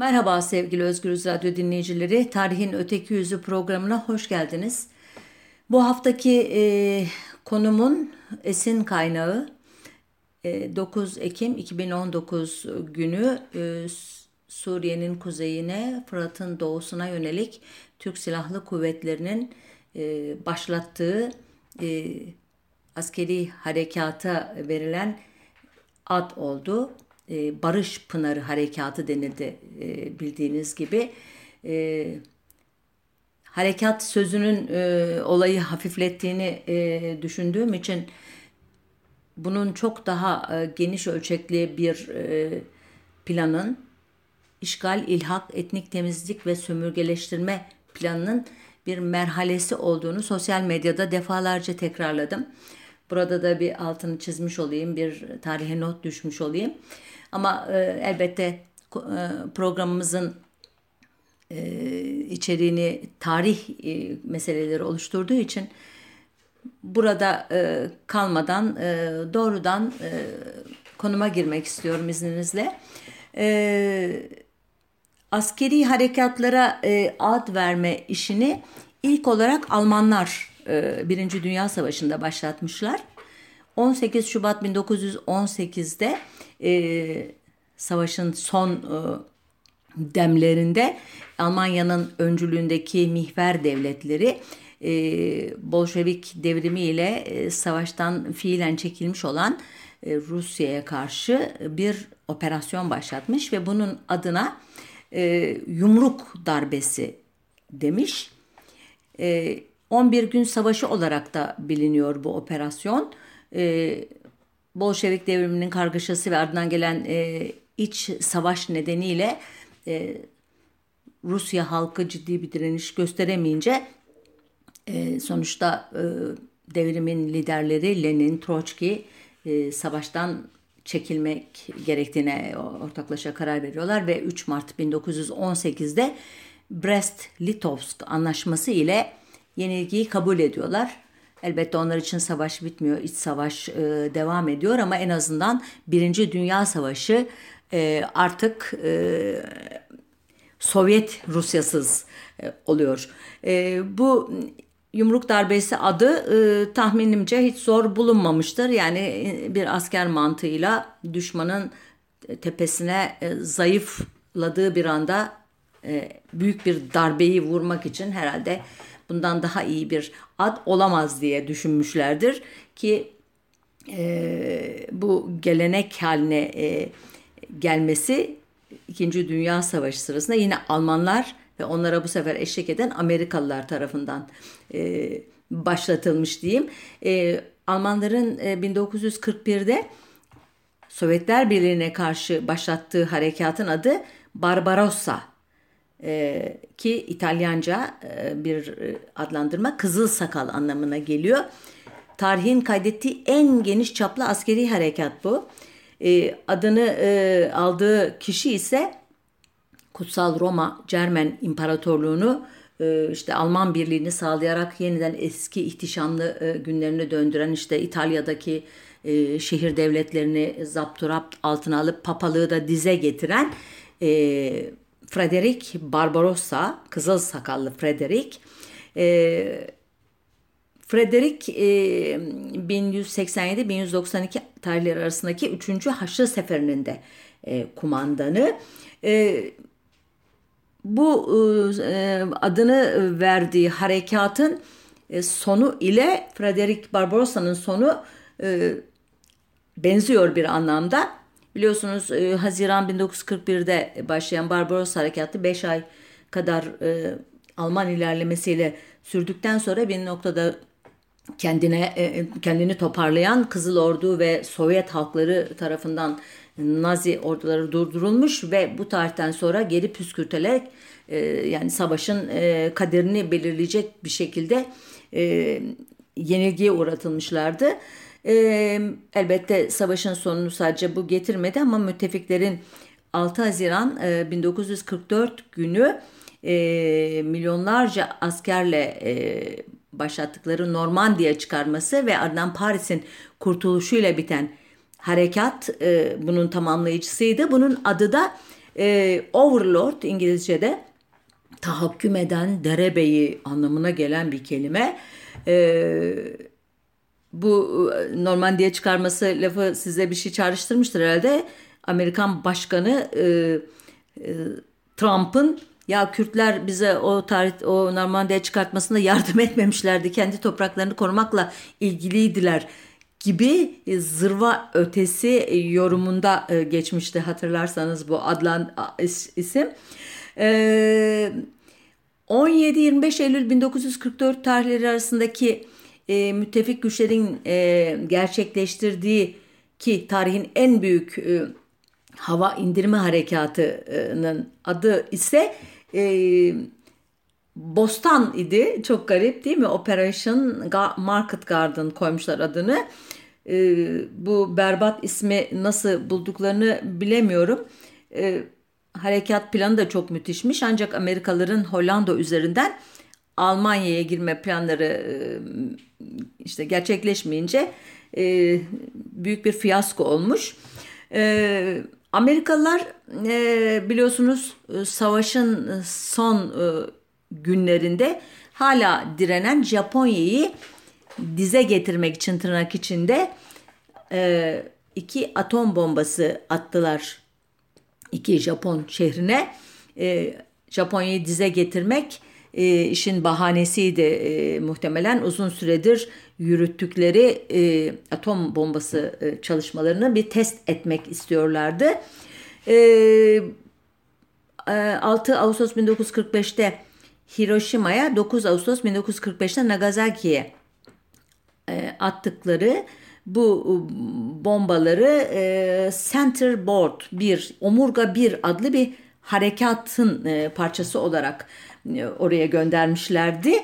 Merhaba sevgili Özgürüz Radyo dinleyicileri. Tarihin Öteki Yüzü programına hoş geldiniz. Bu haftaki e, konumun esin kaynağı e, 9 Ekim 2019 günü e, Suriye'nin kuzeyine, Fırat'ın doğusuna yönelik Türk Silahlı Kuvvetleri'nin e, başlattığı e, askeri harekata verilen ad oldu. E, Barış Pınarı Harekatı denildi e, bildiğiniz gibi. E, harekat sözünün olayı hafiflettiğini düşündüğüm için bunun çok daha geniş ölçekli bir planın işgal, ilhak, etnik temizlik ve sömürgeleştirme planının bir merhalesi olduğunu sosyal medyada defalarca tekrarladım. Burada da bir altını çizmiş olayım, bir tarihe not düşmüş olayım. Ama e, elbette e, programımızın e, içeriğini tarih e, meseleleri oluşturduğu için burada e, kalmadan e, doğrudan e, konuma girmek istiyorum izninizle. E, askeri harekatlara e, ad verme işini ilk olarak Almanlar e, Birinci Dünya Savaşı'nda başlatmışlar. 18 Şubat 1918'de e, savaşın son e, demlerinde Almanya'nın öncülüğündeki mihver devletleri e, Bolşevik devrimiyle e, savaştan fiilen çekilmiş olan e, Rusya'ya karşı bir operasyon başlatmış ve bunun adına e, yumruk darbesi demiş. E, 11 gün savaşı olarak da biliniyor bu operasyon. E, Bolşevik devriminin kargaşası ve ardından gelen e, iç savaş nedeniyle e, Rusya halkı ciddi bir direniş gösteremeyince e, sonuçta e, devrimin liderleri Lenin, Troçki e, savaştan çekilmek gerektiğine ortaklaşa karar veriyorlar ve 3 Mart 1918'de Brest-Litovsk anlaşması ile yenilgiyi kabul ediyorlar. Elbette onlar için savaş bitmiyor, iç savaş e, devam ediyor ama en azından Birinci Dünya Savaşı e, artık e, Sovyet Rusyasız e, oluyor. E, bu yumruk darbesi adı e, tahminimce hiç zor bulunmamıştır. Yani e, bir asker mantığıyla düşmanın tepesine e, zayıfladığı bir anda e, büyük bir darbeyi vurmak için herhalde bundan daha iyi bir ad olamaz diye düşünmüşlerdir ki e, bu gelenek haline e, gelmesi İkinci Dünya Savaşı sırasında yine Almanlar ve onlara bu sefer eşlik eden Amerikalılar tarafından e, başlatılmış diyeyim. E, Almanların e, 1941'de Sovyetler Birliği'ne karşı başlattığı harekatın adı Barbarossa e, ki İtalyanca e, bir e, adlandırma kızıl sakal anlamına geliyor. Tarihin kaydettiği en geniş çaplı askeri harekat bu. E, adını e, aldığı kişi ise Kutsal Roma Cermen İmparatorluğunu e, işte Alman birliğini sağlayarak yeniden eski ihtişamlı e, günlerine döndüren işte İtalya'daki şehir devletlerini zapturapt altına alıp papalığı da dize getiren Frederick Barbarossa, kızıl sakallı Frederick. E, Frederick e, 1187-1192 tarihleri arasındaki 3. Haçlı Seferi'nin de e, kumandanı. E, bu e, adını verdiği harekatın e, sonu ile Frederick Barbarossa'nın sonu e, benziyor bir anlamda. Biliyorsunuz e, Haziran 1941'de başlayan Barbaros Harekatı 5 ay kadar e, Alman ilerlemesiyle sürdükten sonra bir noktada kendine e, kendini toparlayan Kızıl Ordu ve Sovyet halkları tarafından Nazi orduları durdurulmuş ve bu tarihten sonra geri püskürterek e, yani savaşın e, kaderini belirleyecek bir şekilde e, yenilgiye uğratılmışlardı. E, elbette savaşın sonunu sadece bu getirmedi ama müttefiklerin 6 Haziran e, 1944 günü e, milyonlarca askerle e, başlattıkları Normandiya çıkarması ve ardından Paris'in kurtuluşuyla biten harekat e, bunun tamamlayıcısıydı. Bunun adı da E, overlord İngilizce'de tahakküm eden derebeyi anlamına gelen bir kelime. E, bu e, Normandiya çıkarması lafı size bir şey çağrıştırmıştır herhalde. Amerikan Başkanı e, e, Trump'ın ya Kürtler bize o tarih o Normandiya çıkartmasında yardım etmemişlerdi. Kendi topraklarını korumakla ilgiliydiler gibi e, zırva ötesi e, yorumunda geçmişti hatırlarsanız bu adlan isim. 17-25 Eylül 1944 tarihleri arasındaki müttefik güçlerin gerçekleştirdiği ki tarihin en büyük hava indirme harekatının adı ise Bostan idi. Çok garip değil mi? Operation Market Garden koymuşlar adını. Ee, bu berbat ismi nasıl bulduklarını bilemiyorum. Ee, harekat planı da çok müthişmiş. Ancak Amerikalıların Hollanda üzerinden Almanya'ya girme planları işte gerçekleşmeyince büyük bir fiyasko olmuş. Amerikalılar biliyorsunuz savaşın son günlerinde hala direnen Japonya'yı dize getirmek için tırnak içinde iki atom bombası attılar iki Japon şehrine. Japonya'yı dize getirmek e, işin bahanesiydi e, muhtemelen uzun süredir yürüttükleri e, atom bombası e, çalışmalarını bir test etmek istiyorlardı. E, 6 Ağustos 1945'te Hiroşima'ya 9 Ağustos 1945'te Nagasaki'ye e, attıkları bu e, bombaları e, Center Board 1, Omurga 1 adlı bir harekatın e, parçası olarak e, oraya göndermişlerdi.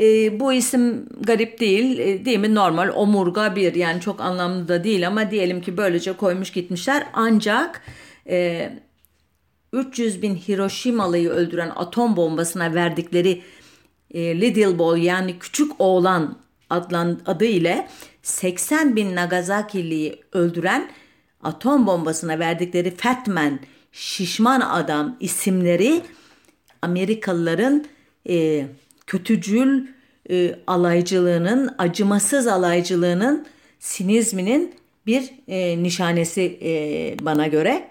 E, bu isim garip değil e, değil mi? Normal omurga 1 yani çok anlamlı da değil ama diyelim ki böylece koymuş gitmişler. Ancak e, 300 bin Hiroşimalı'yı öldüren atom bombasına verdikleri e, Little Boy yani küçük oğlan adlan adı ile 80 bin Nagasaki'liyi öldüren atom bombasına verdikleri Fat Man, şişman adam isimleri Amerikalıların e, kötücül e, alaycılığının, acımasız alaycılığının, sinizminin bir e, nişanesi e, bana göre.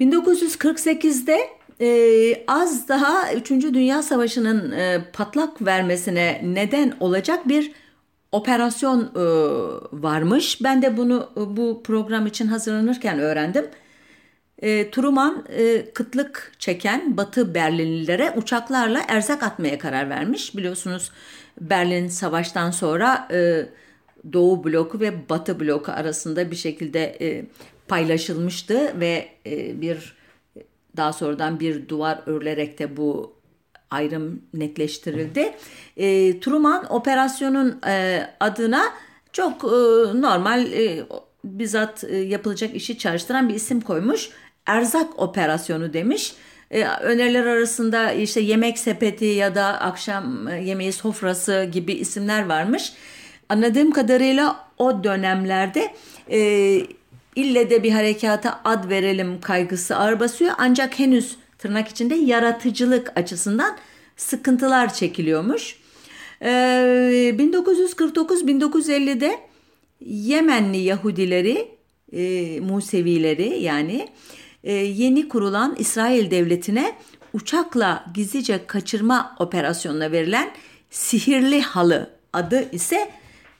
1948'de ee, e, az daha 3. Dünya Savaşı'nın e, patlak vermesine neden olacak bir operasyon e, varmış. Ben de bunu e, bu program için hazırlanırken öğrendim. E, Truman e, kıtlık çeken Batı Berlinlilere uçaklarla erzak atmaya karar vermiş. Biliyorsunuz Berlin savaştan sonra e, Doğu bloku ve Batı bloku arasında bir şekilde e, paylaşılmıştı ve e, bir daha sonradan bir duvar örülerek de bu ayrım netleştirildi. E, Truman operasyonun e, adına çok e, normal e, bizzat e, yapılacak işi çalıştıran bir isim koymuş. Erzak operasyonu demiş. E, öneriler arasında işte yemek sepeti ya da akşam e, yemeği sofrası gibi isimler varmış. Anladığım kadarıyla o dönemlerde e, ille de bir harekata ad verelim kaygısı ağır basıyor. Ancak henüz tırnak içinde yaratıcılık açısından sıkıntılar çekiliyormuş. Ee, 1949-1950'de Yemenli Yahudileri, e, Musevileri yani e, yeni kurulan İsrail devletine uçakla gizlice kaçırma operasyonuna verilen Sihirli Halı adı ise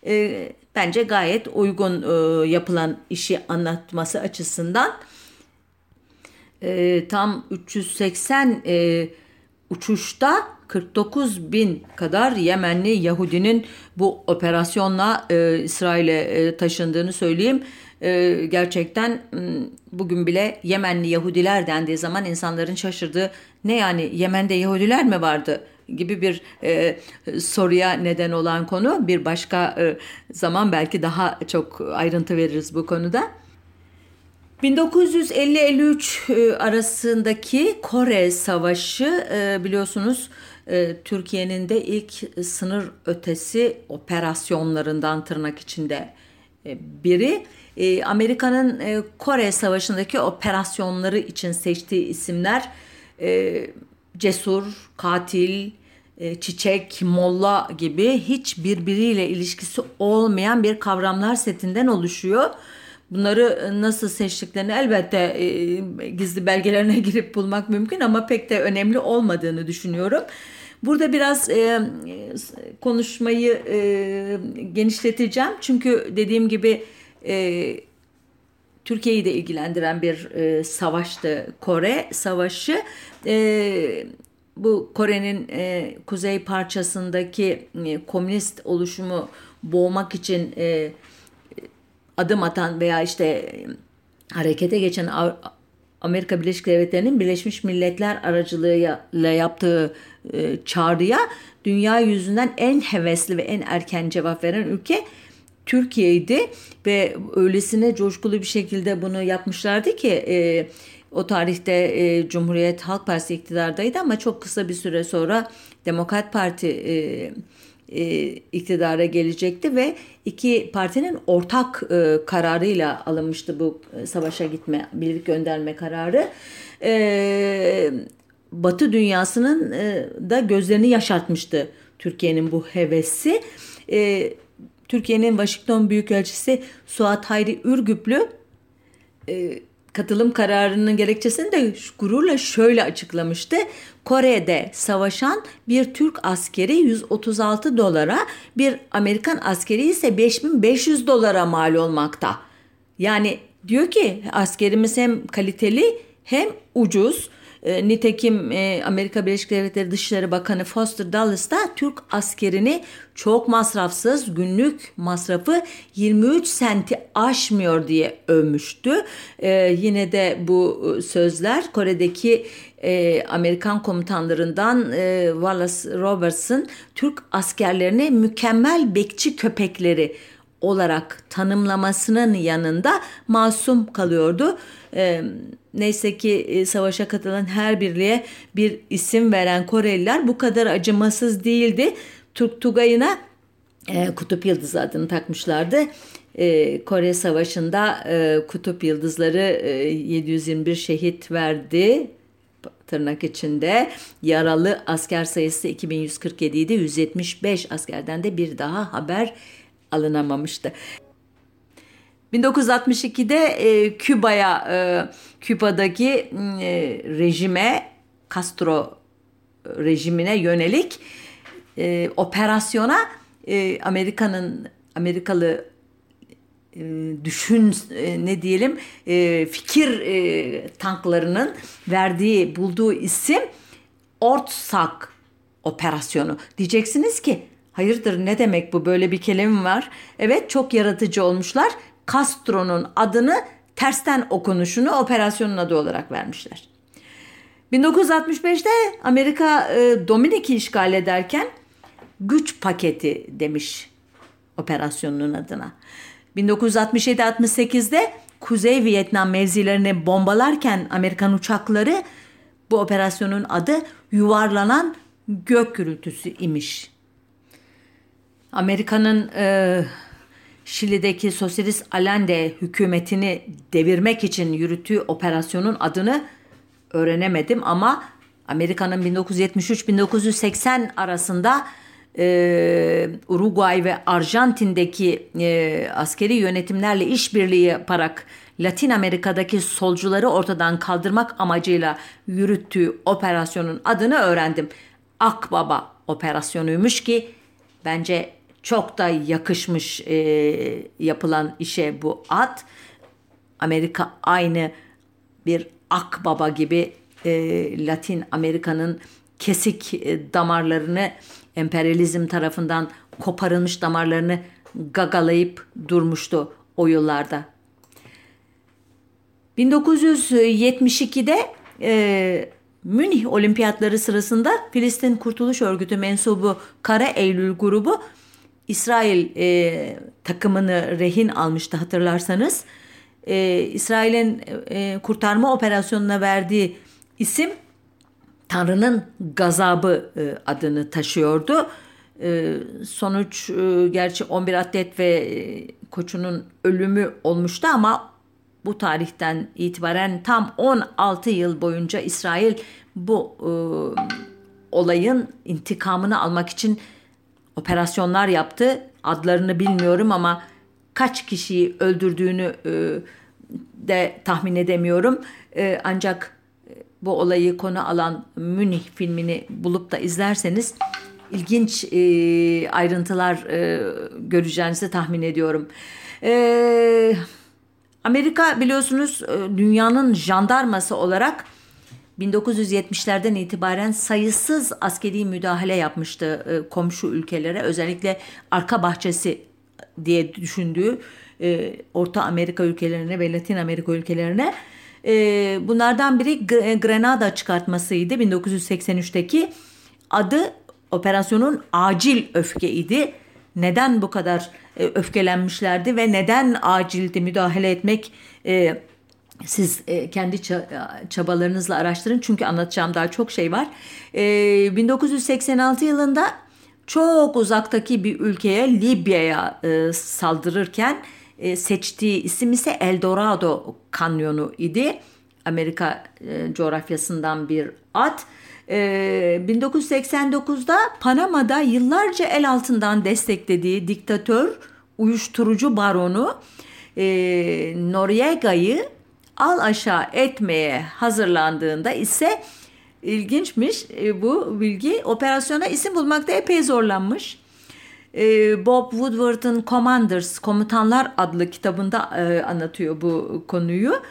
e, bence gayet uygun e, yapılan işi anlatması açısından. E, tam 380 e, uçuşta 49 bin kadar Yemenli Yahudinin bu operasyonla e, İsrail'e e, taşındığını söyleyeyim. E, gerçekten bugün bile Yemenli Yahudiler dendiği zaman insanların şaşırdığı ne yani Yemen'de Yahudiler mi vardı gibi bir e, soruya neden olan konu. Bir başka e, zaman belki daha çok ayrıntı veririz bu konuda. 1950-53 e, arasındaki Kore Savaşı e, biliyorsunuz e, Türkiye'nin de ilk sınır ötesi operasyonlarından tırnak içinde biri. Amerika'nın Kore Savaşı'ndaki operasyonları için seçtiği isimler cesur, katil, çiçek, molla gibi hiç birbiriyle ilişkisi olmayan bir kavramlar setinden oluşuyor. Bunları nasıl seçtiklerini elbette e, gizli belgelerine girip bulmak mümkün ama pek de önemli olmadığını düşünüyorum. Burada biraz e, konuşmayı e, genişleteceğim çünkü dediğim gibi e, Türkiye'yi de ilgilendiren bir e, savaştı Kore Savaşı. E, bu Kore'nin e, kuzey parçasındaki e, komünist oluşumu boğmak için e, adım atan veya işte e, harekete geçen Amerika Birleşik Devletleri'nin Birleşmiş Milletler aracılığıyla yaptığı e, çağrıya dünya yüzünden en hevesli ve en erken cevap veren ülke Türkiye'ydi ve öylesine coşkulu bir şekilde bunu yapmışlardı ki e, o tarihte e, Cumhuriyet Halk Partisi iktidardaydı ama çok kısa bir süre sonra Demokrat Parti e, e, iktidara gelecekti ve iki partinin ortak e, kararıyla alınmıştı bu e, savaşa gitme, birlik gönderme kararı. E, Batı dünyasının e, da gözlerini yaşartmıştı Türkiye'nin bu hevesi. E, Türkiye'nin Washington Büyükelçisi Suat Hayri Ürgüplü e, katılım kararının gerekçesini de gururla şöyle açıklamıştı. Kore'de savaşan bir Türk askeri 136 dolara, bir Amerikan askeri ise 5500 dolara mal olmakta. Yani diyor ki askerimiz hem kaliteli hem ucuz. E, nitekim e, Amerika Birleşik Devletleri Dışişleri Bakanı Foster Dulles da Türk askerini çok masrafsız günlük masrafı 23 senti aşmıyor diye övmüştü. E, yine de bu e, sözler Kore'deki e, Amerikan komutanlarından e, Wallace Robertson Türk askerlerini mükemmel bekçi köpekleri olarak tanımlamasının yanında masum kalıyordu. E, neyse ki e, savaşa katılan her birliğe bir isim veren Koreliler bu kadar acımasız değildi. Türk Tugay'ına e, Kutup Yıldızı adını takmışlardı. E, Kore Savaşı'nda e, Kutup Yıldızları e, 721 şehit verdi tırnak içinde yaralı asker sayısı 2147 idi. 175 askerden de bir daha haber alınamamıştı. 1962'de e, Küba'ya e, Küba'daki e, rejime Castro rejimine yönelik e, operasyona e, Amerika'nın Amerikalı e, düşün e, ne diyelim e, fikir tanklarının verdiği bulduğu isim Ortsak operasyonu. Diyeceksiniz ki hayırdır ne demek bu böyle bir kelime var. Evet çok yaratıcı olmuşlar Castro'nun adını tersten okunuşunu operasyonun adı olarak vermişler. 1965'te Amerika e, Dominik'i işgal ederken güç paketi demiş operasyonun adına. 1967-68'de Kuzey Vietnam mevzilerini bombalarken Amerikan uçakları bu operasyonun adı yuvarlanan gök gürültüsü imiş. Amerika'nın e, Şili'deki Sosyalist Allende hükümetini devirmek için yürüttüğü operasyonun adını öğrenemedim ama Amerika'nın 1973-1980 arasında e, Uruguay ve Arjantin'deki e, askeri yönetimlerle işbirliği yaparak Latin Amerika'daki solcuları ortadan kaldırmak amacıyla yürüttüğü operasyonun adını öğrendim. Akbaba operasyonuymuş ki bence çok da yakışmış e, yapılan işe bu at. Amerika aynı bir akbaba gibi e, Latin Amerika'nın kesik e, damarlarını emperyalizm tarafından koparılmış damarlarını gagalayıp durmuştu o yıllarda. 1972'de e, Münih Olimpiyatları sırasında Filistin Kurtuluş Örgütü mensubu Kara Eylül grubu İsrail e, takımını rehin almıştı hatırlarsanız. E, İsrail'in e, kurtarma operasyonuna verdiği isim Tanrı'nın gazabı e, adını taşıyordu. E, sonuç e, gerçi 11 atlet ve e, koçunun ölümü olmuştu ama bu tarihten itibaren tam 16 yıl boyunca İsrail bu e, olayın intikamını almak için operasyonlar yaptı. Adlarını bilmiyorum ama kaç kişiyi öldürdüğünü e, de tahmin edemiyorum. E, ancak bu olayı konu alan Münih filmini bulup da izlerseniz ilginç e, ayrıntılar e, göreceğinizi tahmin ediyorum. E, Amerika biliyorsunuz e, dünyanın jandarması olarak 1970'lerden itibaren sayısız askeri müdahale yapmıştı e, komşu ülkelere. Özellikle arka bahçesi diye düşündüğü e, Orta Amerika ülkelerine ve Latin Amerika ülkelerine. Bunlardan biri Grenada çıkartmasıydı 1983'teki. Adı operasyonun acil öfkeiydi. Neden bu kadar öfkelenmişlerdi ve neden acildi müdahale etmek siz e, kendi çabalarınızla araştırın çünkü anlatacağım daha çok şey var. E, 1986 yılında çok uzaktaki bir ülkeye Libya'ya e, saldırırken e, seçtiği isim ise El Dorado Kanyonu idi. Amerika e, coğrafyasından bir at. E, 1989'da Panama'da yıllarca el altından desteklediği diktatör, uyuşturucu baronu e, Noriega'yı al aşağı etmeye hazırlandığında ise ilginçmiş e, bu bilgi. Operasyona isim bulmakta epey zorlanmış. E, Bob Woodward'ın Commanders, Komutanlar adlı kitabında e, anlatıyor bu konuyu.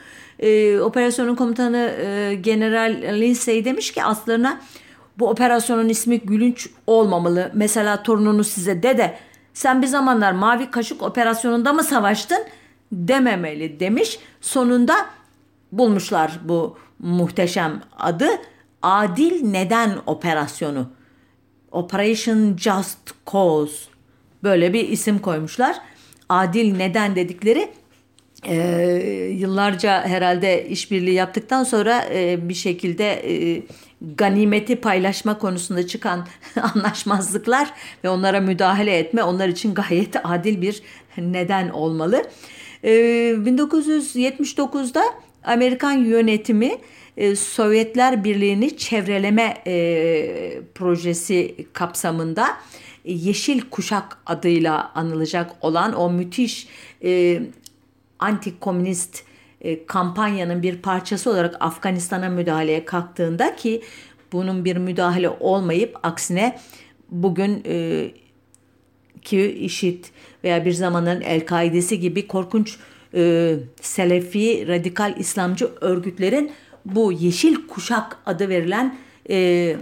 Operasyonun komutanı General Lindsay demiş ki aslarına bu operasyonun ismi gülünç olmamalı. Mesela torununu size dede sen bir zamanlar mavi kaşık operasyonunda mı savaştın dememeli demiş. Sonunda bulmuşlar bu muhteşem adı. Adil Neden Operasyonu. Operation Just Cause. Böyle bir isim koymuşlar. Adil Neden dedikleri e, yıllarca herhalde işbirliği yaptıktan sonra e, bir şekilde e, ganimeti paylaşma konusunda çıkan anlaşmazlıklar ve onlara müdahale etme onlar için gayet adil bir neden olmalı. E, 1979'da Amerikan yönetimi e, Sovyetler Birliği'ni çevreleme e, projesi kapsamında Yeşil Kuşak adıyla anılacak olan o müthiş e, anti-komünist kampanyanın bir parçası olarak Afganistan'a müdahaleye kalktığında ki bunun bir müdahale olmayıp aksine bugün e, ki IŞİD veya bir zamanın El-Kaidesi gibi korkunç e, Selefi radikal İslamcı örgütlerin bu Yeşil Kuşak adı verilen e,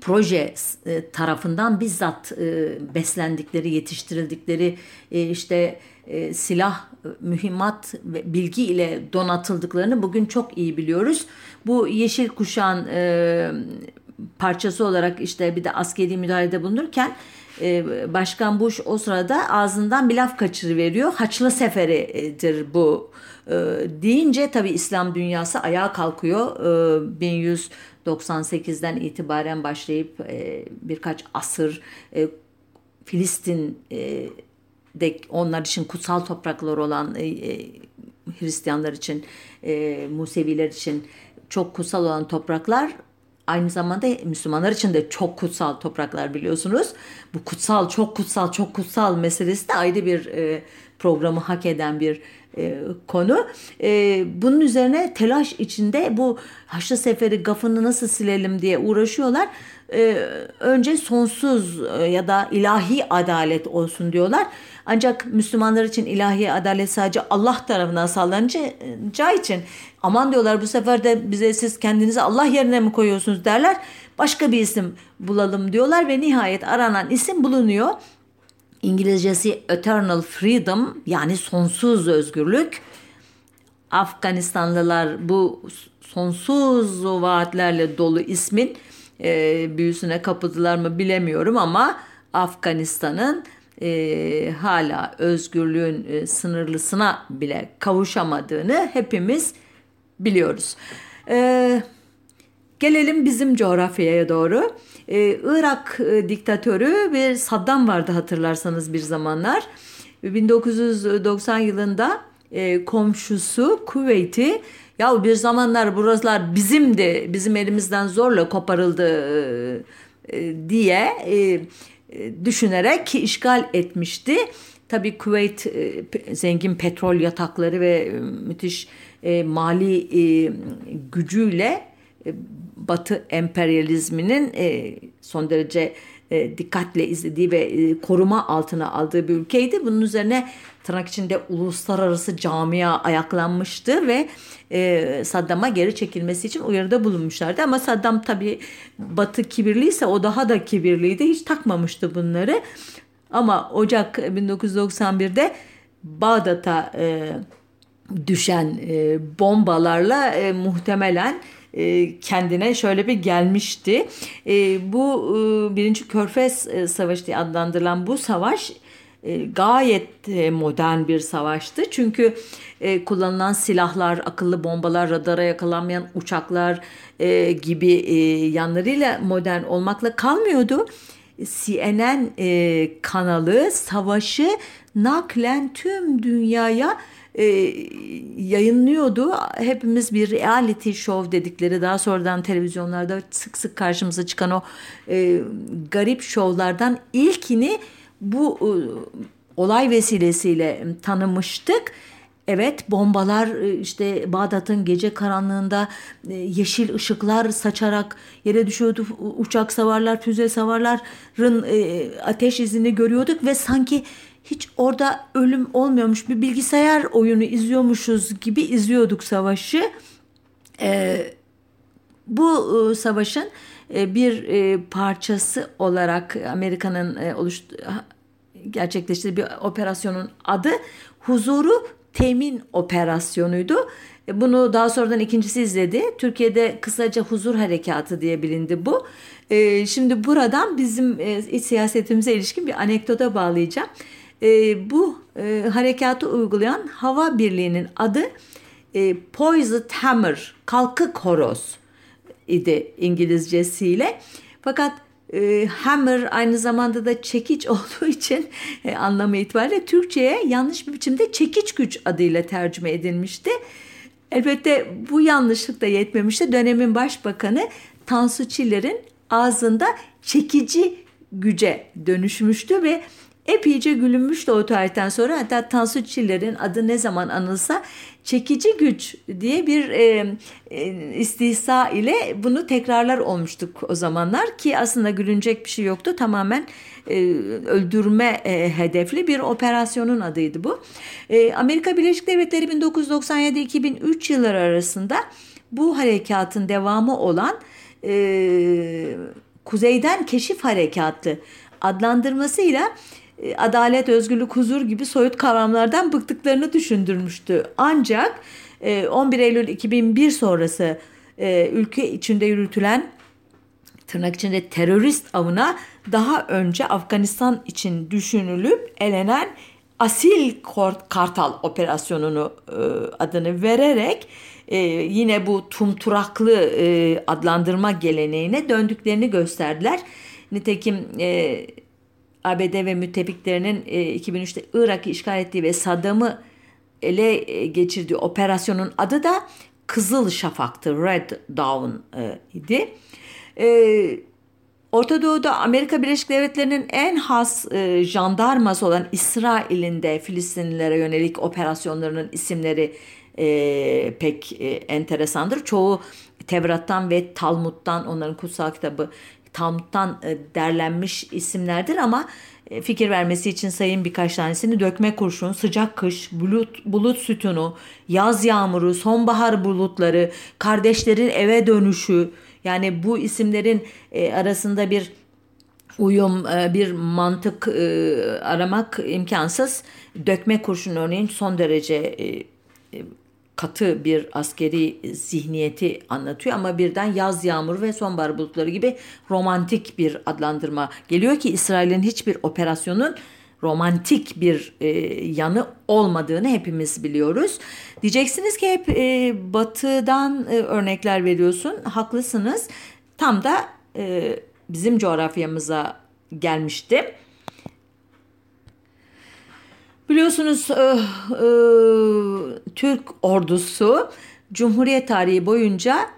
proje e, tarafından bizzat e, beslendikleri, yetiştirildikleri e, işte e, silah, mühimmat ve bilgi ile donatıldıklarını bugün çok iyi biliyoruz. Bu yeşil kuşağın e, parçası olarak işte bir de askeri müdahalede bulunurken e, Başkan Bush o sırada ağzından bir laf kaçırıveriyor. Haçlı seferidir bu e, deyince tabi İslam dünyası ayağa kalkıyor. 1198'den e, itibaren başlayıp birkaç asır Filistin de onlar için kutsal topraklar olan Hristiyanlar için, Museviler için çok kutsal olan topraklar aynı zamanda Müslümanlar için de çok kutsal topraklar biliyorsunuz. Bu kutsal, çok kutsal, çok kutsal meselesi de ayrı bir e, programı hak eden bir e, konu. E, bunun üzerine telaş içinde bu Haçlı Seferi gafını nasıl silelim diye uğraşıyorlar. E, önce sonsuz e, ya da ilahi adalet olsun diyorlar. Ancak Müslümanlar için ilahi adalet sadece Allah tarafından sağlanacağı için aman diyorlar bu sefer de bize siz kendinizi Allah yerine mi koyuyorsunuz derler. Başka bir isim bulalım diyorlar ve nihayet aranan isim bulunuyor. İngilizcesi Eternal Freedom yani sonsuz özgürlük. Afganistanlılar bu sonsuz vaatlerle dolu ismin e, büyüsüne kapıldılar mı bilemiyorum ama Afganistan'ın e, hala özgürlüğün e, sınırlısına bile kavuşamadığını hepimiz biliyoruz. E, gelelim bizim coğrafyaya doğru. E, Irak e, diktatörü bir Saddam vardı hatırlarsanız bir zamanlar. 1990 yılında e, komşusu Kuveyt'i ya bir zamanlar buralar bizimdi, bizim elimizden zorla koparıldı e, diye e, düşünerek işgal etmişti. Tabii Kuveyt e, zengin petrol yatakları ve e, müthiş e, mali e, gücüyle e, Batı emperyalizminin e, son derece e, dikkatle izlediği ve e, koruma altına aldığı bir ülkeydi. Bunun üzerine tırnak içinde uluslararası camia ayaklanmıştı ve e, Saddam'a geri çekilmesi için uyarıda bulunmuşlardı. Ama Saddam tabii Batı kibirliyse o daha da kibirliydi. Hiç takmamıştı bunları. Ama Ocak 1991'de Bağdat'a e, düşen e, bombalarla e, muhtemelen e, kendine şöyle bir gelmişti. E, bu e, birinci Körfez Savaşı diye adlandırılan bu savaş gayet modern bir savaştı. Çünkü kullanılan silahlar, akıllı bombalar, radara yakalanmayan uçaklar gibi yanlarıyla modern olmakla kalmıyordu. CNN kanalı savaşı naklen tüm dünyaya e, yayınlıyordu. Hepimiz bir reality show dedikleri daha sonradan televizyonlarda sık sık karşımıza çıkan o e, garip şovlardan ilkini bu e, olay vesilesiyle tanımıştık. Evet bombalar e, işte Bağdat'ın gece karanlığında e, yeşil ışıklar saçarak yere düşüyordu. Uçak savarlar, füze savarların ateş izini görüyorduk ve sanki hiç orada ölüm olmuyormuş bir bilgisayar oyunu izliyormuşuz gibi izliyorduk savaşı. Ee, bu savaşın bir e, parçası olarak Amerika'nın e, gerçekleştirdiği bir operasyonun adı huzuru temin operasyonuydu. E, bunu daha sonradan ikincisi izledi. Türkiye'de kısaca huzur harekatı diye bilindi bu. E, şimdi buradan bizim e, iç siyasetimize ilişkin bir anekdota bağlayacağım. E, bu e, harekatı uygulayan hava birliğinin adı e, Poised Hammer, kalkık horoz idi İngilizcesiyle. Fakat e, hammer aynı zamanda da çekiç olduğu için e, anlamı itibariyle Türkçe'ye yanlış bir biçimde çekiç güç adıyla tercüme edilmişti. Elbette bu yanlışlık da yetmemişti. Dönemin başbakanı Tansu Çiller'in ağzında çekici güce dönüşmüştü ve epeyce gülünmüştü o tarihten sonra. Hatta Tansu Çiller'in adı ne zaman anılsa çekici güç diye bir e, e, istihsa ile bunu tekrarlar olmuştuk o zamanlar ki aslında gülünecek bir şey yoktu. Tamamen e, öldürme e, hedefli bir operasyonun adıydı bu. E, Amerika Birleşik Devletleri 1997-2003 yılları arasında bu harekatın devamı olan e, Kuzeyden Keşif Harekatı adlandırmasıyla adalet, özgürlük, huzur gibi soyut kavramlardan bıktıklarını düşündürmüştü. Ancak 11 e, Eylül 2001 sonrası e, ülke içinde yürütülen tırnak içinde terörist avına daha önce Afganistan için düşünülüp elenen Asil Kartal operasyonunu adını vererek yine bu tumturaklı adlandırma geleneğine döndüklerini gösterdiler. Nitekim ABD ve müttefiklerinin 2003'te e, Irak'ı işgal ettiği ve Saddam'ı ele e, geçirdiği operasyonun adı da Kızıl Şafak'tı, Red Dawn e, idi. Orta Doğu'da Amerika Birleşik Devletleri'nin en has jandarması olan İsrail'in de Filistinlilere yönelik operasyonlarının isimleri pek enteresandır. Çoğu Tevrat'tan ve Talmud'dan onların kutsal kitabı Talmud'dan e, derlenmiş isimlerdir ama e, fikir vermesi için sayın birkaç tanesini dökme kurşun, sıcak kış, bulut, bulut sütunu, yaz yağmuru, sonbahar bulutları, kardeşlerin eve dönüşü yani bu isimlerin e, arasında bir uyum, bir mantık aramak imkansız. Dökme kurşun örneğin son derece katı bir askeri zihniyeti anlatıyor ama birden yaz yağmur ve sonbahar bulutları gibi romantik bir adlandırma geliyor ki İsrail'in hiçbir operasyonun romantik bir e, yanı olmadığını hepimiz biliyoruz. Diyeceksiniz ki hep e, batıdan e, örnekler veriyorsun. Haklısınız. Tam da e, bizim coğrafyamıza gelmişti. Biliyorsunuz e, e, Türk ordusu Cumhuriyet tarihi boyunca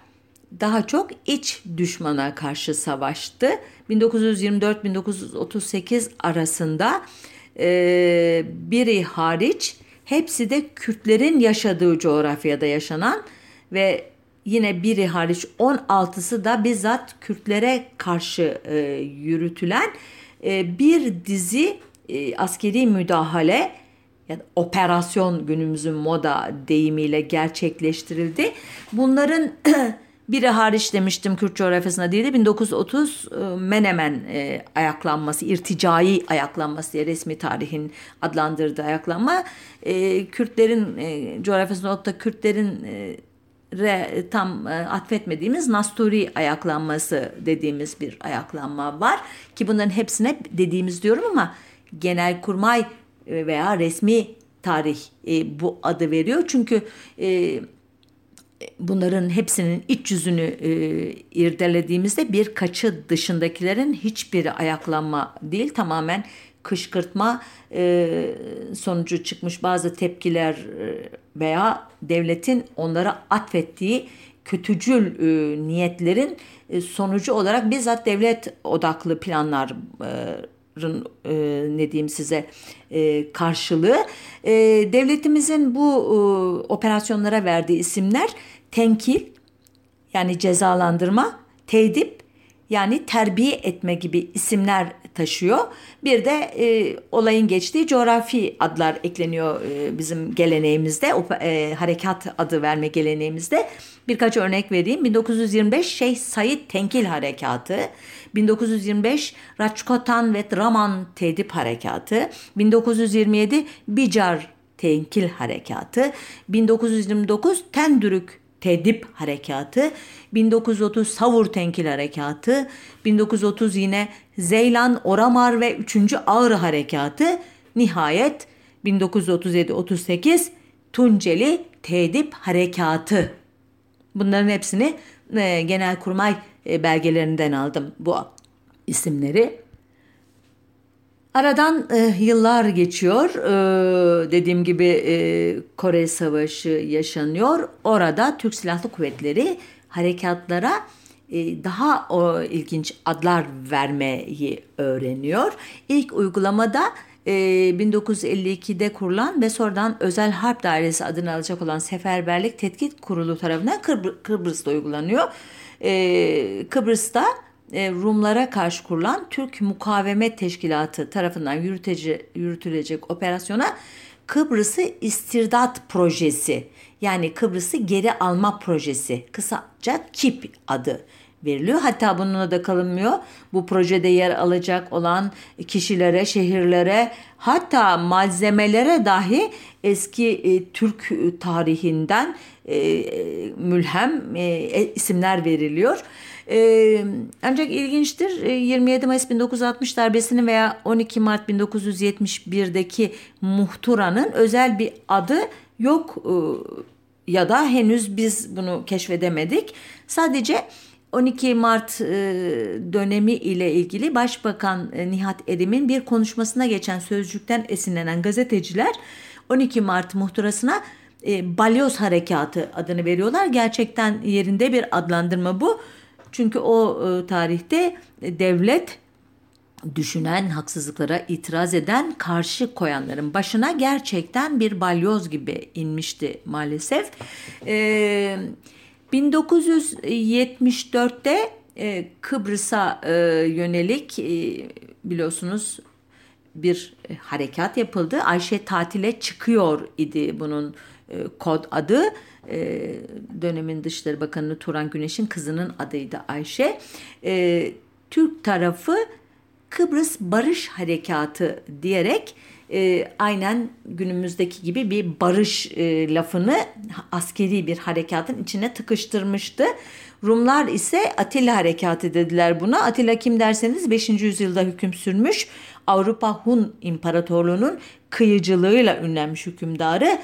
daha çok iç düşmana karşı savaştı. 1924-1938 arasında e, biri hariç hepsi de Kürtlerin yaşadığı coğrafyada yaşanan ve yine biri hariç 16'sı da bizzat Kürtlere karşı e, yürütülen e, bir dizi e, askeri müdahale yani operasyon günümüzün moda deyimiyle gerçekleştirildi. Bunların biri hariç demiştim Kürt coğrafyasında değil de 1930 e, Menemen e, ayaklanması, irticai ayaklanması diye resmi tarihin adlandırdığı ayaklanma. E, Kürtlerin coğrafyasında da Kürtlerin re, tam e, atfetmediğimiz Nasturi ayaklanması dediğimiz bir ayaklanma var. Ki bunların hepsine dediğimiz diyorum ama genelkurmay veya resmi tarih e, bu adı veriyor. Çünkü e, bunların hepsinin iç yüzünü e, irdelediğimizde birkaçı dışındakilerin hiçbiri ayaklanma değil tamamen kışkırtma e, sonucu çıkmış bazı tepkiler e, veya devletin onlara atfettiği kötücül e, niyetlerin e, sonucu olarak bizzat devlet odaklı planlar e, e, ne diyeyim size e, karşılığı e, devletimizin bu e, operasyonlara verdiği isimler tenkil yani cezalandırma, tedip yani terbiye etme gibi isimler taşıyor. Bir de e, olayın geçtiği coğrafi adlar ekleniyor e, bizim geleneğimizde, o, e, harekat adı verme geleneğimizde. Birkaç örnek vereyim. 1925 Şeyh Said Tenkil Harekatı, 1925 Raçkotan ve Draman Tedip Harekatı, 1927 Bicar Tenkil Harekatı, 1929 Tendürük Tedip Harekatı, 1930 Savur Tenkil Harekatı, 1930 yine Zeylan Oramar ve 3. Ağrı Harekatı, nihayet 1937-38 Tunceli Tedip Harekatı. Bunların hepsini e, Genelkurmay belgelerinden aldım bu isimleri. Aradan e, yıllar geçiyor. E, dediğim gibi e, Kore Savaşı yaşanıyor. Orada Türk Silahlı Kuvvetleri harekatlara e, daha o, ilginç adlar vermeyi öğreniyor. İlk uygulamada e, 1952'de kurulan ve sonradan Özel Harp Dairesi adını alacak olan Seferberlik Tetkik Kurulu tarafından Kıbr Kıbrıs'ta uygulanıyor. E, Kıbrıs'ta e, Rumlara karşı kurulan Türk Mukavemet Teşkilatı tarafından yürütülecek operasyona Kıbrıs'ı İstirdat Projesi yani Kıbrıs'ı geri alma projesi kısaca KİP adı veriliyor. Hatta bununla da kalınmıyor. Bu projede yer alacak olan kişilere, şehirlere hatta malzemelere dahi eski e, Türk tarihinden e, mülhem e, isimler veriliyor. Ee, ancak ilginçtir 27 Mayıs 1960 darbesinin veya 12 Mart 1971'deki muhturanın özel bir adı yok ya da henüz biz bunu keşfedemedik. Sadece 12 Mart dönemi ile ilgili Başbakan Nihat Erim'in bir konuşmasına geçen sözcükten esinlenen gazeteciler 12 Mart muhtırasına balyoz harekatı adını veriyorlar. Gerçekten yerinde bir adlandırma bu. Çünkü o e, tarihte devlet düşünen, haksızlıklara itiraz eden, karşı koyanların başına gerçekten bir balyoz gibi inmişti maalesef. E, 1974'te e, Kıbrıs'a e, yönelik e, biliyorsunuz bir harekat yapıldı. Ayşe tatile çıkıyor idi bunun e, kod adı. E, dönemin Dışişleri Bakanı Turan Güneş'in kızının adıydı Ayşe. E, Türk tarafı Kıbrıs Barış Harekatı diyerek e, aynen günümüzdeki gibi bir barış e, lafını askeri bir harekatın içine tıkıştırmıştı. Rumlar ise Atilla Harekatı dediler buna. Atilla kim derseniz 5. yüzyılda hüküm sürmüş Avrupa Hun İmparatorluğu'nun kıyıcılığıyla ünlenmiş hükümdarı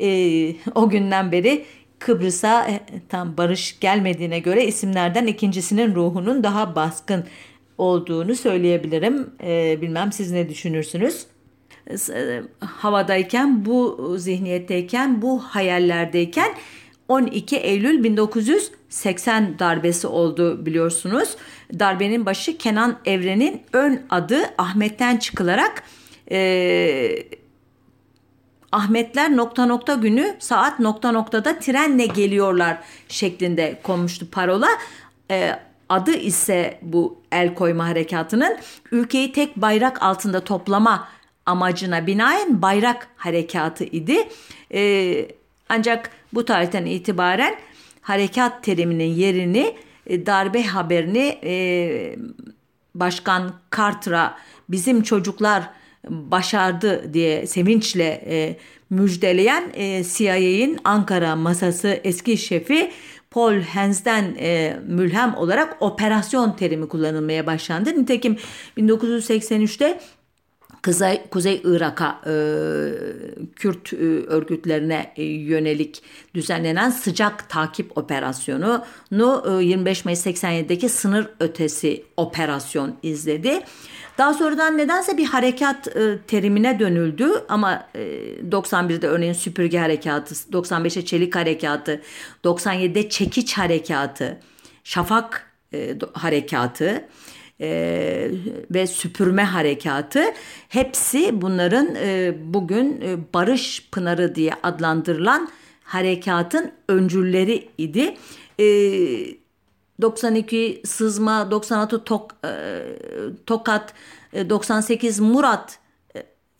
e, o günden beri Kıbrıs'a e, tam barış gelmediğine göre isimlerden ikincisinin ruhunun daha baskın olduğunu söyleyebilirim. E, bilmem siz ne düşünürsünüz? E, havadayken, bu zihniyetteyken, bu hayallerdeyken 12 Eylül 1980 darbesi oldu biliyorsunuz. Darbenin başı Kenan Evren'in ön adı Ahmet'ten çıkılarak e, Ahmetler nokta nokta günü saat nokta noktada trenle geliyorlar şeklinde konmuştu parola. E, adı ise bu el koyma harekatının ülkeyi tek bayrak altında toplama amacına binaen bayrak harekatı idi. E, ancak bu tarihten itibaren harekat teriminin yerini e, darbe haberini e, Başkan Carter'a bizim çocuklar başardı diye sevinçle e, müjdeleyen e, CIA'in Ankara masası eski şefi Paul Hens'den e, mülhem olarak operasyon terimi kullanılmaya başlandı. Nitekim 1983'te Kuzey, Kuzey Irak'a e, Kürt e, örgütlerine e, yönelik düzenlenen sıcak takip operasyonu e, 25 Mayıs 87'deki sınır ötesi operasyon izledi. Daha sonradan nedense bir harekat e, terimine dönüldü ama e, 91'de örneğin süpürge harekatı, 95'e çelik harekatı, 97'de çekiç harekatı, şafak e, harekatı e, ve süpürme harekatı hepsi bunların e, bugün e, Barış Pınarı diye adlandırılan harekatın öncülleri idi. E, 92 Sızma, 96 Tok, e, Tokat, e, 98 Murat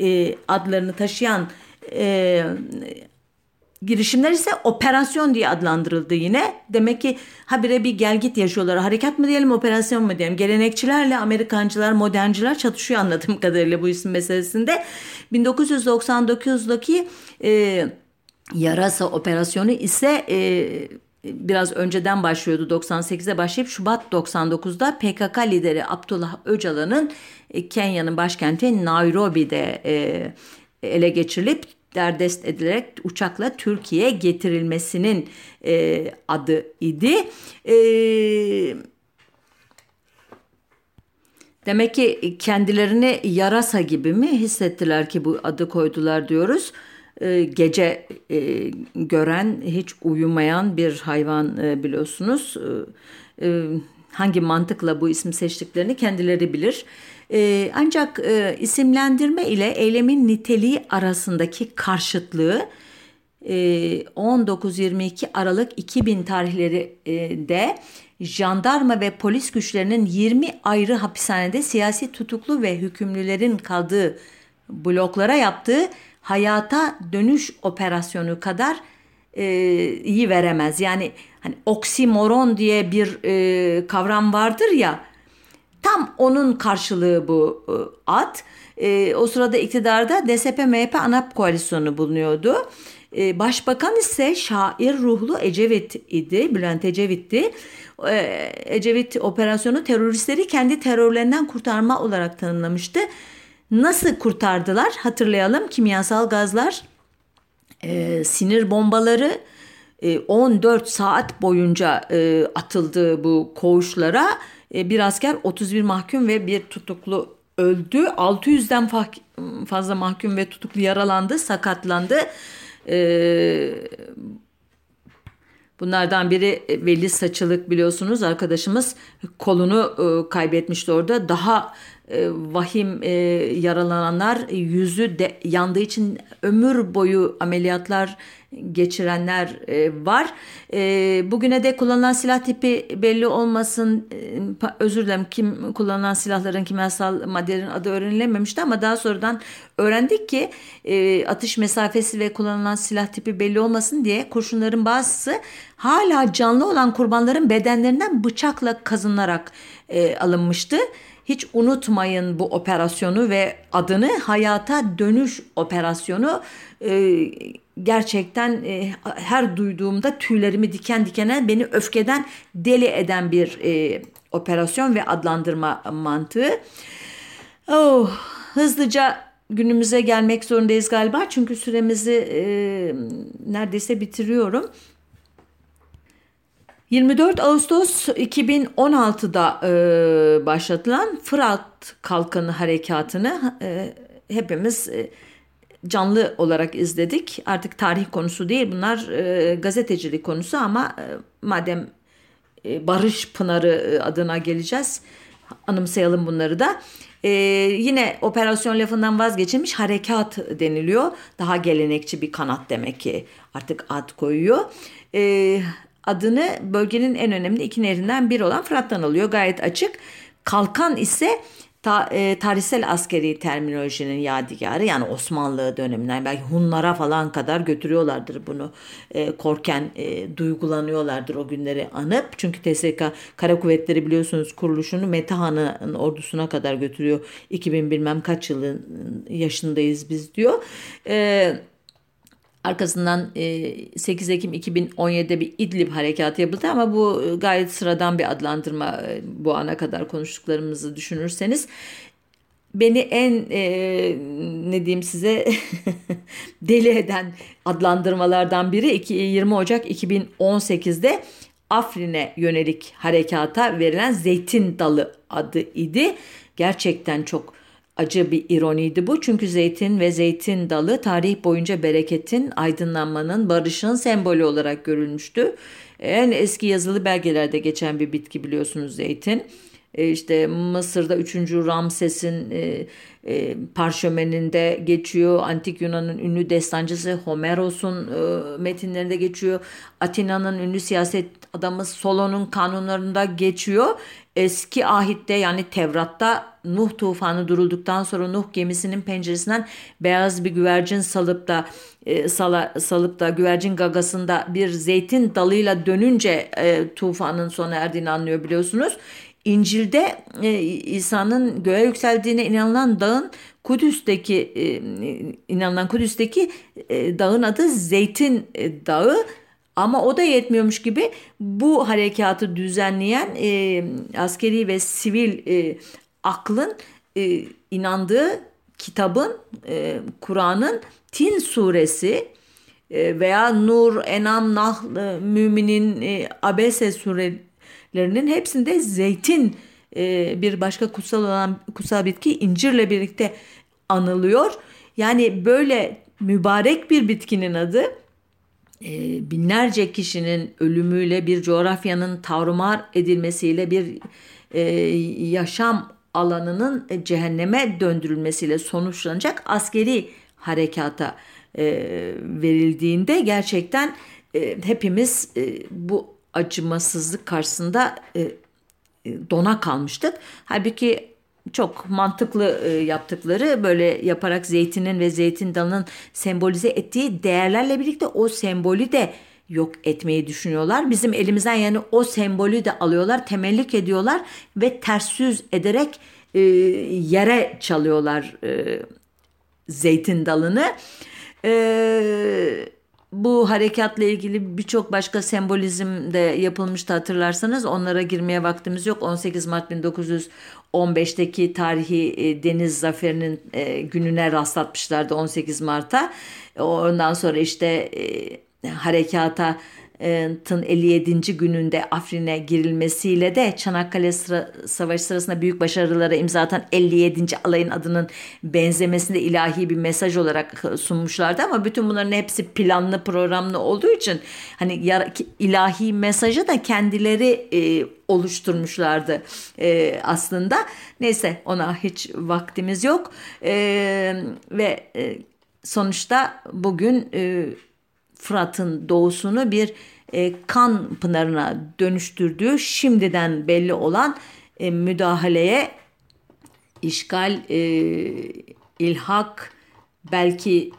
e, adlarını taşıyan e, girişimler ise operasyon diye adlandırıldı yine. Demek ki habire bir gel git yaşıyorlar. Harekat mı diyelim operasyon mu diyelim. Gelenekçilerle Amerikancılar, modernciler çatışıyor anladığım kadarıyla bu isim meselesinde. 1999'daki e, Yarasa operasyonu ise e, biraz önceden başlıyordu 98'e başlayıp Şubat 99'da PKK lideri Abdullah Öcalan'ın e, Kenya'nın başkenti Nairobi'de e, ele geçirilip derdest edilerek uçakla Türkiye'ye getirilmesinin e, adı idi. E, demek ki kendilerini yarasa gibi mi hissettiler ki bu adı koydular diyoruz. E, gece e, gören, hiç uyumayan bir hayvan e, biliyorsunuz. E, e, hangi mantıkla bu isim seçtiklerini kendileri bilir. E, ancak e, isimlendirme ile eylemin niteliği arasındaki karşıtlığı e, 19-22 Aralık 2000 tarihlerinde jandarma ve polis güçlerinin 20 ayrı hapishanede siyasi tutuklu ve hükümlülerin kaldığı bloklara yaptığı hayata dönüş operasyonu kadar e, iyi veremez. Yani hani oksimoron diye bir e, kavram vardır ya Tam onun karşılığı bu e, ad. E, o sırada iktidarda DSP-MHP ANAP koalisyonu bulunuyordu. E, başbakan ise şair ruhlu Ecevit idi, Bülent Ecevit'ti. E, Ecevit operasyonu teröristleri kendi terörlerinden kurtarma olarak tanımlamıştı. Nasıl kurtardılar? Hatırlayalım kimyasal gazlar, e, sinir bombaları, 14 e, saat boyunca e, atıldı bu koğuşlara bir asker 31 mahkum ve bir tutuklu öldü. 600'den fazla mahkum ve tutuklu yaralandı, sakatlandı. E, bunlardan biri Veli Saçılık biliyorsunuz arkadaşımız kolunu e, kaybetmişti orada. Daha vahim yaralananlar yüzü de yandığı için ömür boyu ameliyatlar geçirenler e, var. E, bugüne de kullanılan silah tipi belli olmasın. E, özür dilerim kim kullanılan silahların kimyasal maddelerin adı öğrenilememişti ama daha sonradan öğrendik ki e, atış mesafesi ve kullanılan silah tipi belli olmasın diye kurşunların bazısı hala canlı olan kurbanların bedenlerinden bıçakla kazınarak e, alınmıştı. Hiç unutmayın bu operasyonu ve adını hayata dönüş operasyonu. E, gerçekten e, her duyduğumda tüylerimi diken dikene beni öfkeden deli eden bir e, operasyon ve adlandırma mantığı. Oh, hızlıca günümüze gelmek zorundayız galiba çünkü süremizi e, neredeyse bitiriyorum. 24 Ağustos 2016'da e, başlatılan Fırat Kalkanı Harekatı'nı e, hepimiz e, canlı olarak izledik. Artık tarih konusu değil bunlar e, gazetecilik konusu ama e, madem e, Barış Pınarı e, adına geleceğiz anımsayalım bunları da. Ee, yine operasyon lafından vazgeçilmiş harekat deniliyor. Daha gelenekçi bir kanat demek ki artık ad koyuyor. Ee, adını bölgenin en önemli iki nehrinden biri olan Fırat'tan alıyor. Gayet açık. Kalkan ise ta, e, tarihsel askeri terminolojinin yadigarı. Yani Osmanlı döneminden belki Hunlara falan kadar götürüyorlardır bunu. E, korken e, duygulanıyorlardır o günleri anıp. Çünkü TSK Kara Kuvvetleri biliyorsunuz kuruluşunu Metehan'ın ordusuna kadar götürüyor. 2000 bilmem kaç yılın yaşındayız biz diyor. Eee Arkasından 8 e, Ekim 2017'de bir İdlib harekatı yapıldı ama bu e, gayet sıradan bir adlandırma e, bu ana kadar konuştuklarımızı düşünürseniz. Beni en e, ne diyeyim size deli eden adlandırmalardan biri 20 Ocak 2018'de Afrin'e yönelik harekata verilen Zeytin Dalı adı idi. Gerçekten çok acı bir ironiydi bu. Çünkü zeytin ve zeytin dalı tarih boyunca bereketin, aydınlanmanın, barışın sembolü olarak görülmüştü. En eski yazılı belgelerde geçen bir bitki biliyorsunuz zeytin. E işte Mısır'da 3. Ramses'in e, e, parşömeninde geçiyor. Antik Yunan'ın ünlü destancısı Homeros'un e, metinlerinde geçiyor. Atina'nın ünlü siyaset adamı Solon'un kanunlarında geçiyor. Eski ahitte yani Tevrat'ta Nuh tufanı durulduktan sonra Nuh gemisinin penceresinden beyaz bir güvercin salıp da e, sala, salıp da güvercin gagasında bir zeytin dalıyla dönünce e, tufanın sona erdiğini anlıyor biliyorsunuz. İncil'de e, İsa'nın göğe yükseldiğine inanılan dağın Kudüs'teki e, inanılan Kudüs'teki e, dağın adı Zeytin Dağı ama o da yetmiyormuş gibi bu harekatı düzenleyen e, askeri ve sivil e, aklın e, inandığı kitabın e, Kur'an'ın Tin suresi e, veya Nur, Enam, Nahl, e, Müminin, e, Abese surelerinin hepsinde zeytin e, bir başka kutsal olan kutsal bitki incirle birlikte anılıyor. Yani böyle mübarek bir bitkinin adı binlerce kişinin ölümüyle bir coğrafyanın tarumar edilmesiyle bir e, yaşam alanının e, cehenneme döndürülmesiyle sonuçlanacak askeri harekata e, verildiğinde gerçekten hepimiz bu acımasızlık karşısında dona kalmıştık. Halbuki çok mantıklı e, yaptıkları böyle yaparak zeytinin ve zeytin dalının sembolize ettiği değerlerle birlikte o sembolü de yok etmeyi düşünüyorlar. Bizim elimizden yani o sembolü de alıyorlar, temellik ediyorlar ve ters yüz ederek e, yere çalıyorlar e, zeytin dalını. Bu harekatla ilgili birçok başka sembolizm de yapılmıştı hatırlarsanız onlara girmeye vaktimiz yok. 18 Mart 1915'teki tarihi e, deniz zaferinin e, gününe rastlatmışlardı 18 Mart'a. Ondan sonra işte e, harekata Tın 57. gününde Afrin'e girilmesiyle de Çanakkale sıra, Savaşı sırasında büyük başarılara imza atan 57. alayın adının benzemesinde ilahi bir mesaj olarak sunmuşlardı ama bütün bunların hepsi planlı programlı olduğu için hani ilahi mesajı da kendileri e, oluşturmuşlardı e, aslında. Neyse ona hiç vaktimiz yok e, ve e, sonuçta bugün e, Fırat'ın doğusunu bir e, kan pınarına dönüştürdüğü şimdiden belli olan e, müdahaleye işgal, e, ilhak, belki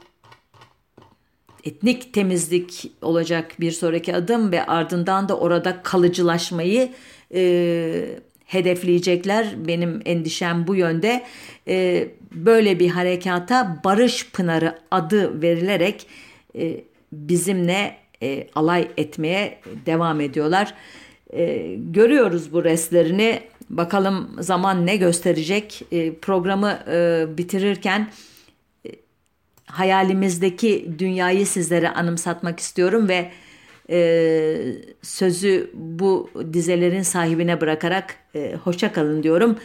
etnik temizlik olacak bir sonraki adım ve ardından da orada kalıcılaşmayı e, hedefleyecekler. Benim endişem bu yönde. E, böyle bir harekata Barış Pınarı adı verilerek e, bizimle e, alay etmeye devam ediyorlar. E, görüyoruz bu restlerini. Bakalım zaman ne gösterecek. E, programı e, bitirirken e, hayalimizdeki dünyayı sizlere anımsatmak istiyorum ve e, sözü bu dizelerin sahibine bırakarak e, hoşça kalın diyorum.